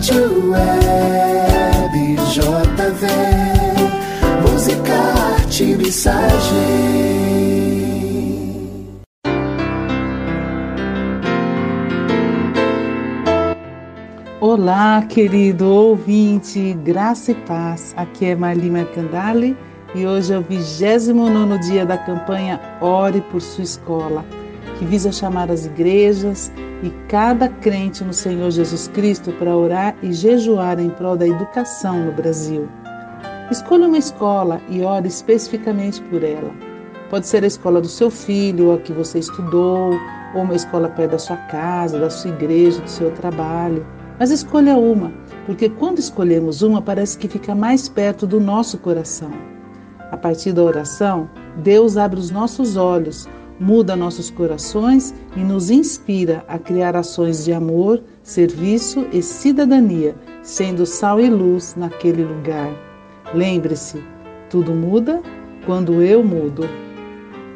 Rádio Web JV, música, arte, mensagem. Olá, querido ouvinte, graça e paz. Aqui é Marli Mercandali e hoje é o 29 dia da campanha Ore por Sua Escola, que visa chamar as igrejas e cada crente no Senhor Jesus Cristo para orar e jejuar em prol da educação no Brasil. Escolha uma escola e ore especificamente por ela. Pode ser a escola do seu filho, a que você estudou, ou uma escola perto da sua casa, da sua igreja, do seu trabalho. Mas escolha uma, porque quando escolhemos uma, parece que fica mais perto do nosso coração. A partir da oração, Deus abre os nossos olhos, muda nossos corações e nos inspira a criar ações de amor, serviço e cidadania, sendo sal e luz naquele lugar. Lembre-se, tudo muda quando eu mudo.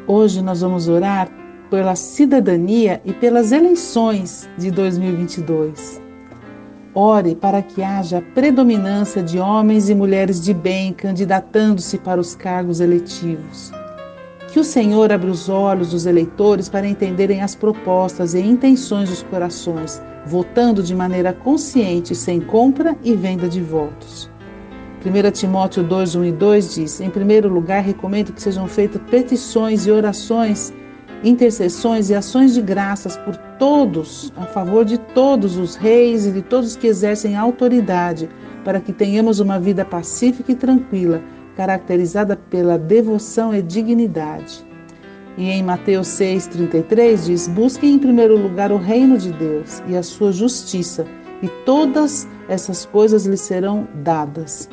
Hoje nós vamos orar pela cidadania e pelas eleições de 2022. Ore para que haja predominância de homens e mulheres de bem candidatando-se para os cargos eletivos. Que o Senhor abra os olhos dos eleitores para entenderem as propostas e intenções dos corações, votando de maneira consciente, sem compra e venda de votos. 1 Timóteo 2, 1 e 2 diz: Em primeiro lugar, recomendo que sejam feitas petições e orações intercessões e ações de graças por todos, a favor de todos os reis e de todos que exercem autoridade, para que tenhamos uma vida pacífica e tranquila, caracterizada pela devoção e dignidade. E em Mateus 6,33 diz: Busquem em primeiro lugar o reino de Deus e a sua justiça, e todas essas coisas lhes serão dadas.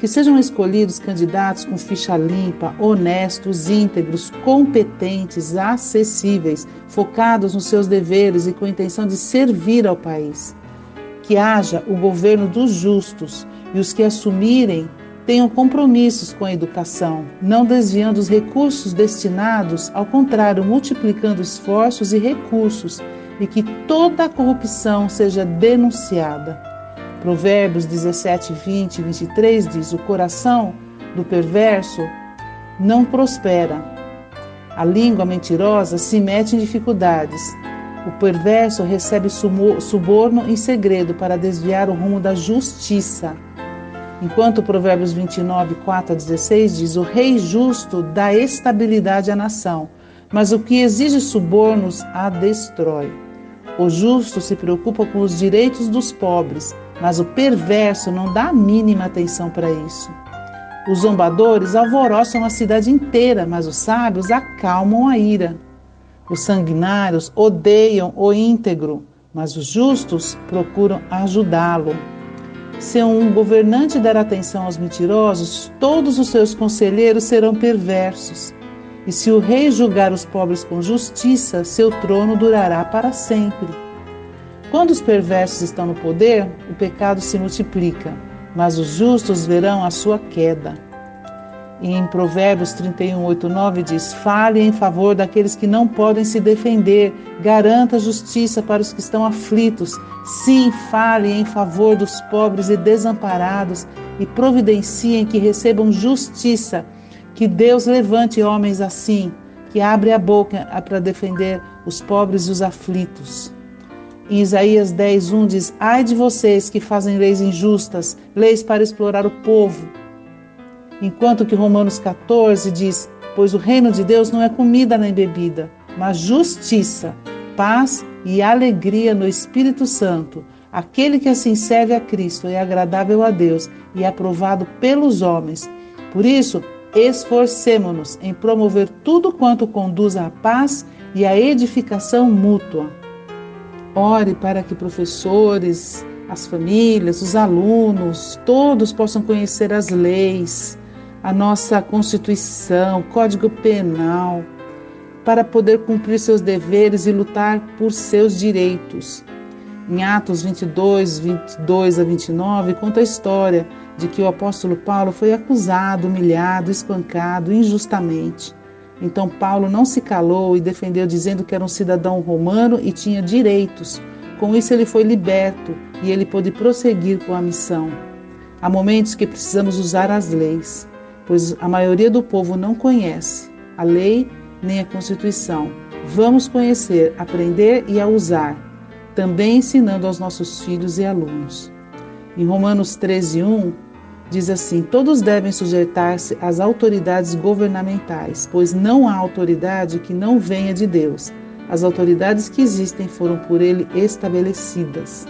Que sejam escolhidos candidatos com ficha limpa, honestos, íntegros, competentes, acessíveis, focados nos seus deveres e com a intenção de servir ao país. Que haja o governo dos justos e os que assumirem tenham compromissos com a educação, não desviando os recursos destinados, ao contrário, multiplicando esforços e recursos, e que toda a corrupção seja denunciada. Provérbios 17, 20 e 23 diz: O coração do perverso não prospera. A língua mentirosa se mete em dificuldades. O perverso recebe suborno em segredo para desviar o rumo da justiça. Enquanto Provérbios 29, 4 a 16 diz: O rei justo dá estabilidade à nação, mas o que exige subornos a destrói. O justo se preocupa com os direitos dos pobres, mas o perverso não dá a mínima atenção para isso. Os zombadores alvoroçam a cidade inteira, mas os sábios acalmam a ira. Os sanguinários odeiam o íntegro, mas os justos procuram ajudá-lo. Se um governante der atenção aos mentirosos, todos os seus conselheiros serão perversos. E se o rei julgar os pobres com justiça, seu trono durará para sempre. Quando os perversos estão no poder, o pecado se multiplica, mas os justos verão a sua queda. Em Provérbios 31, 8, 9 diz: Fale em favor daqueles que não podem se defender, garanta justiça para os que estão aflitos. Sim, fale em favor dos pobres e desamparados e providenciem que recebam justiça. Que Deus levante homens assim, que abre a boca para defender os pobres e os aflitos. Em Isaías 10:1 diz: Ai de vocês que fazem leis injustas, leis para explorar o povo. Enquanto que Romanos 14 diz: Pois o reino de Deus não é comida nem bebida, mas justiça, paz e alegria no Espírito Santo. Aquele que assim serve a Cristo é agradável a Deus e é aprovado pelos homens. Por isso, esforcemo-nos em promover tudo quanto conduz à paz e à edificação mútua. Ore para que professores, as famílias, os alunos, todos possam conhecer as leis, a nossa Constituição, Código Penal, para poder cumprir seus deveres e lutar por seus direitos. Em Atos 22, 22 a 29, conta a história de que o apóstolo Paulo foi acusado, humilhado, espancado injustamente. Então Paulo não se calou e defendeu, dizendo que era um cidadão romano e tinha direitos, Com isso, ele foi liberto e ele pôde prosseguir com a missão. Há momentos que precisamos usar as leis, pois a maioria do povo não conhece a lei nem a Constituição. Vamos conhecer, aprender e a usar, também ensinando aos nossos filhos e alunos. Em Romanos 13, 1, diz assim: Todos devem sujeitar-se às autoridades governamentais, pois não há autoridade que não venha de Deus. As autoridades que existem foram por ele estabelecidas.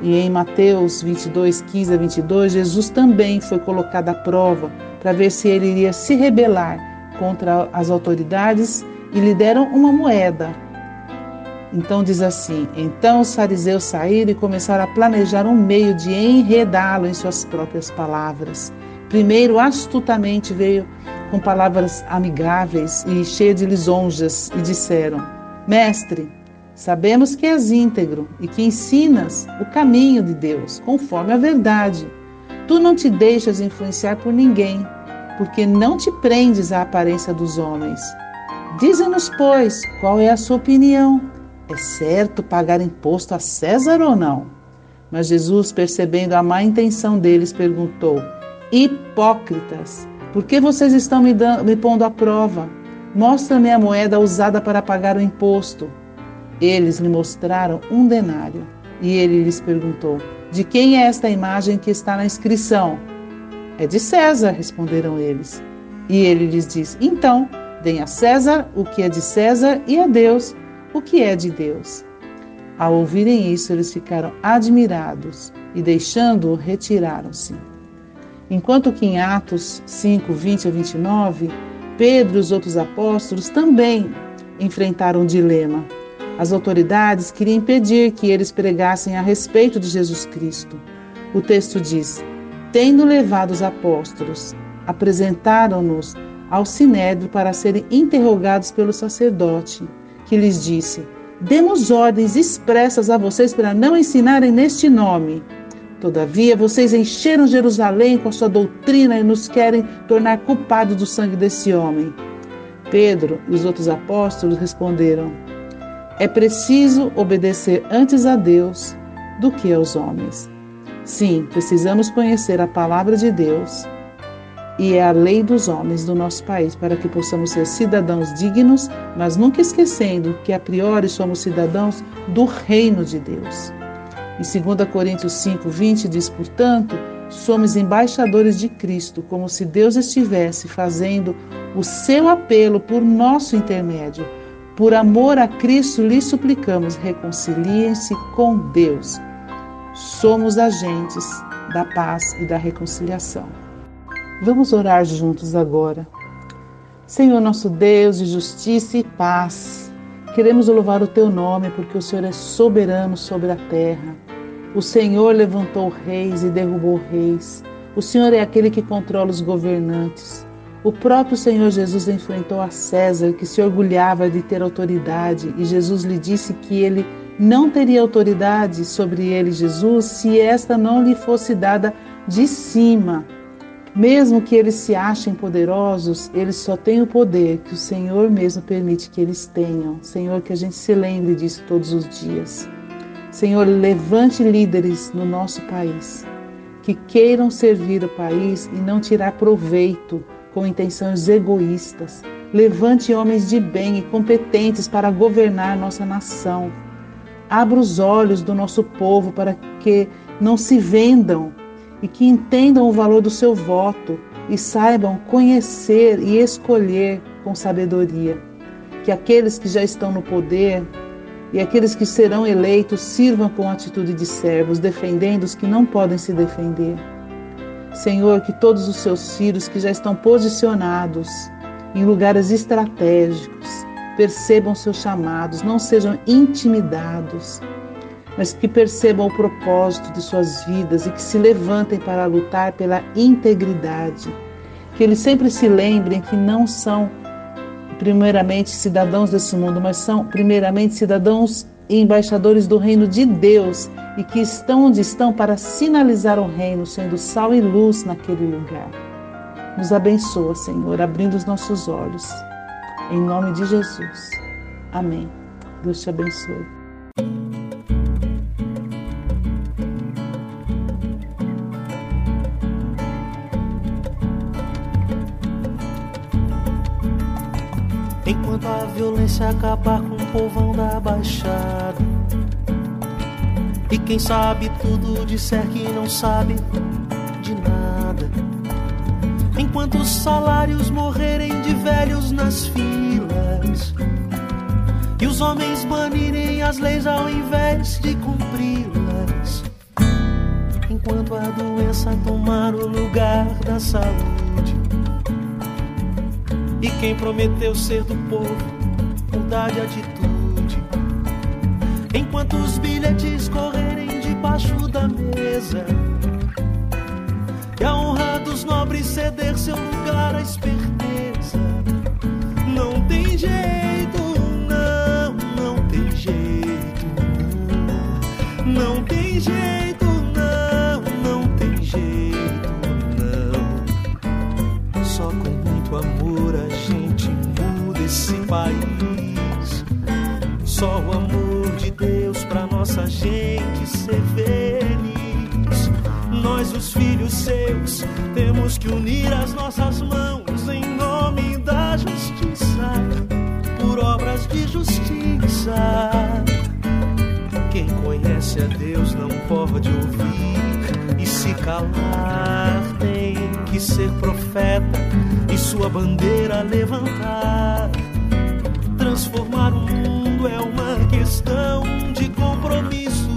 E em Mateus 22, 15 a 22, Jesus também foi colocado à prova para ver se ele iria se rebelar contra as autoridades e lhe deram uma moeda. Então diz assim: Então os fariseus saíram e começaram a planejar um meio de enredá-lo em suas próprias palavras. Primeiro, astutamente veio com palavras amigáveis e cheias de lisonjas e disseram: Mestre, sabemos que és íntegro e que ensinas o caminho de Deus, conforme a verdade. Tu não te deixas influenciar por ninguém, porque não te prendes à aparência dos homens. Dize-nos, pois, qual é a sua opinião? É certo pagar imposto a César ou não? Mas Jesus, percebendo a má intenção deles, perguntou: Hipócritas, por que vocês estão me, dando, me pondo à prova? Mostra-me a moeda usada para pagar o imposto. Eles lhe mostraram um denário. E ele lhes perguntou: De quem é esta imagem que está na inscrição? É de César, responderam eles. E ele lhes disse: Então, deem a César o que é de César e a Deus o que é de Deus. Ao ouvirem isso, eles ficaram admirados e, deixando-o, retiraram-se. Enquanto que em Atos 5, 20 a 29, Pedro e os outros apóstolos também enfrentaram um dilema. As autoridades queriam impedir que eles pregassem a respeito de Jesus Cristo. O texto diz: Tendo levado os apóstolos, apresentaram-nos ao sinédrio para serem interrogados pelo sacerdote, que lhes disse: Demos ordens expressas a vocês para não ensinarem neste nome. Todavia, vocês encheram Jerusalém com a sua doutrina e nos querem tornar culpados do sangue desse homem. Pedro e os outros apóstolos responderam: É preciso obedecer antes a Deus do que aos homens. Sim, precisamos conhecer a palavra de Deus e é a lei dos homens do nosso país para que possamos ser cidadãos dignos, mas nunca esquecendo que a priori somos cidadãos do reino de Deus. Em 2 Coríntios 5, 20 diz, portanto, somos embaixadores de Cristo, como se Deus estivesse fazendo o seu apelo por nosso intermédio. Por amor a Cristo, lhe suplicamos, reconciliem-se com Deus somos agentes da paz e da reconciliação. Vamos orar juntos agora. Senhor nosso Deus de justiça e paz, queremos louvar o teu nome porque o Senhor é soberano sobre a terra. O Senhor levantou reis e derrubou reis. O Senhor é aquele que controla os governantes. O próprio Senhor Jesus enfrentou a César, que se orgulhava de ter autoridade, e Jesus lhe disse que ele não teria autoridade sobre ele, Jesus, se esta não lhe fosse dada de cima. Mesmo que eles se achem poderosos, eles só têm o poder que o Senhor mesmo permite que eles tenham. Senhor, que a gente se lembre disso todos os dias. Senhor, levante líderes no nosso país que queiram servir o país e não tirar proveito com intenções egoístas. Levante homens de bem e competentes para governar nossa nação. Abra os olhos do nosso povo para que não se vendam e que entendam o valor do seu voto e saibam conhecer e escolher com sabedoria. Que aqueles que já estão no poder e aqueles que serão eleitos sirvam com atitude de servos, defendendo os que não podem se defender. Senhor, que todos os seus filhos que já estão posicionados em lugares estratégicos, percebam seus chamados, não sejam intimidados, mas que percebam o propósito de suas vidas e que se levantem para lutar pela integridade. Que eles sempre se lembrem que não são primeiramente cidadãos desse mundo, mas são primeiramente cidadãos e embaixadores do reino de Deus e que estão onde estão para sinalizar o reino, sendo sal e luz naquele lugar. Nos abençoa, Senhor, abrindo os nossos olhos em nome de Jesus. Amém. Deus te abençoe. Violência acabar com o povão da baixada. E quem sabe tudo disser que não sabe de nada. Enquanto os salários morrerem de velhos nas filas. E os homens banirem as leis ao invés de cumpri-las. Enquanto a doença tomar o lugar da saúde. E quem prometeu ser do povo, mudar de atitude. Enquanto os bilhetes correrem debaixo da mesa. E a honra dos nobres ceder seu lugar à esperteza. Não tem jeito, não, não tem jeito, não. Não tem jeito, não, nossa gente ser feliz. Nós, os filhos seus, temos que unir as nossas mãos em nome da justiça, por obras de justiça. Quem conhece a Deus não pode ouvir e se calar. Tem que ser profeta e sua bandeira levantar. Transformar o mundo é uma questão compromisso.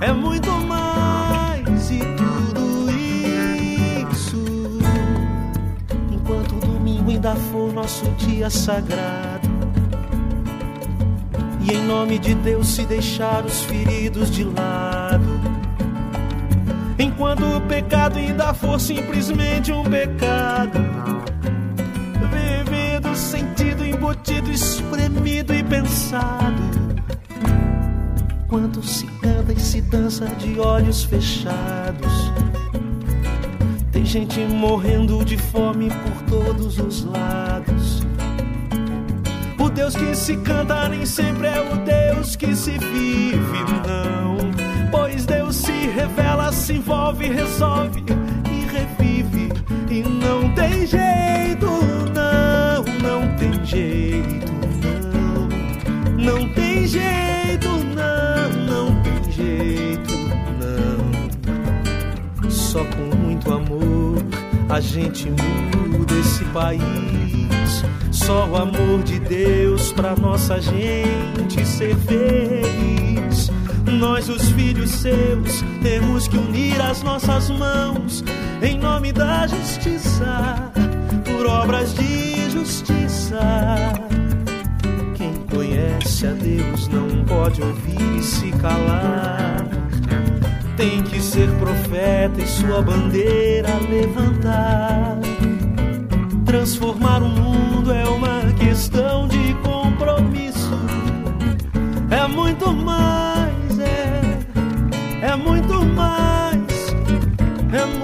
É muito mais e tudo isso. Enquanto o domingo ainda for nosso dia sagrado. E em nome de Deus se deixar os feridos de lado. Enquanto o pecado ainda for simplesmente um pecado. Vivido, sentido, embutido, espremido e pensado. Quanto se canta e se dança de olhos fechados. Tem gente morrendo de fome por todos os lados. O Deus que se canta nem sempre é o Deus que se vive, não. Pois Deus se revela, se envolve, resolve e revive. E não tem jeito, não, não tem jeito, não. Não tem jeito, Só com muito amor a gente muda esse país. Só o amor de Deus pra nossa gente ser feliz. Nós, os filhos seus, temos que unir as nossas mãos em nome da justiça, por obras de justiça. Quem conhece a Deus não pode ouvir e se calar. Tem que ser profeta e sua bandeira levantar. Transformar o mundo é uma questão de compromisso. É muito mais, é, é muito mais, é muito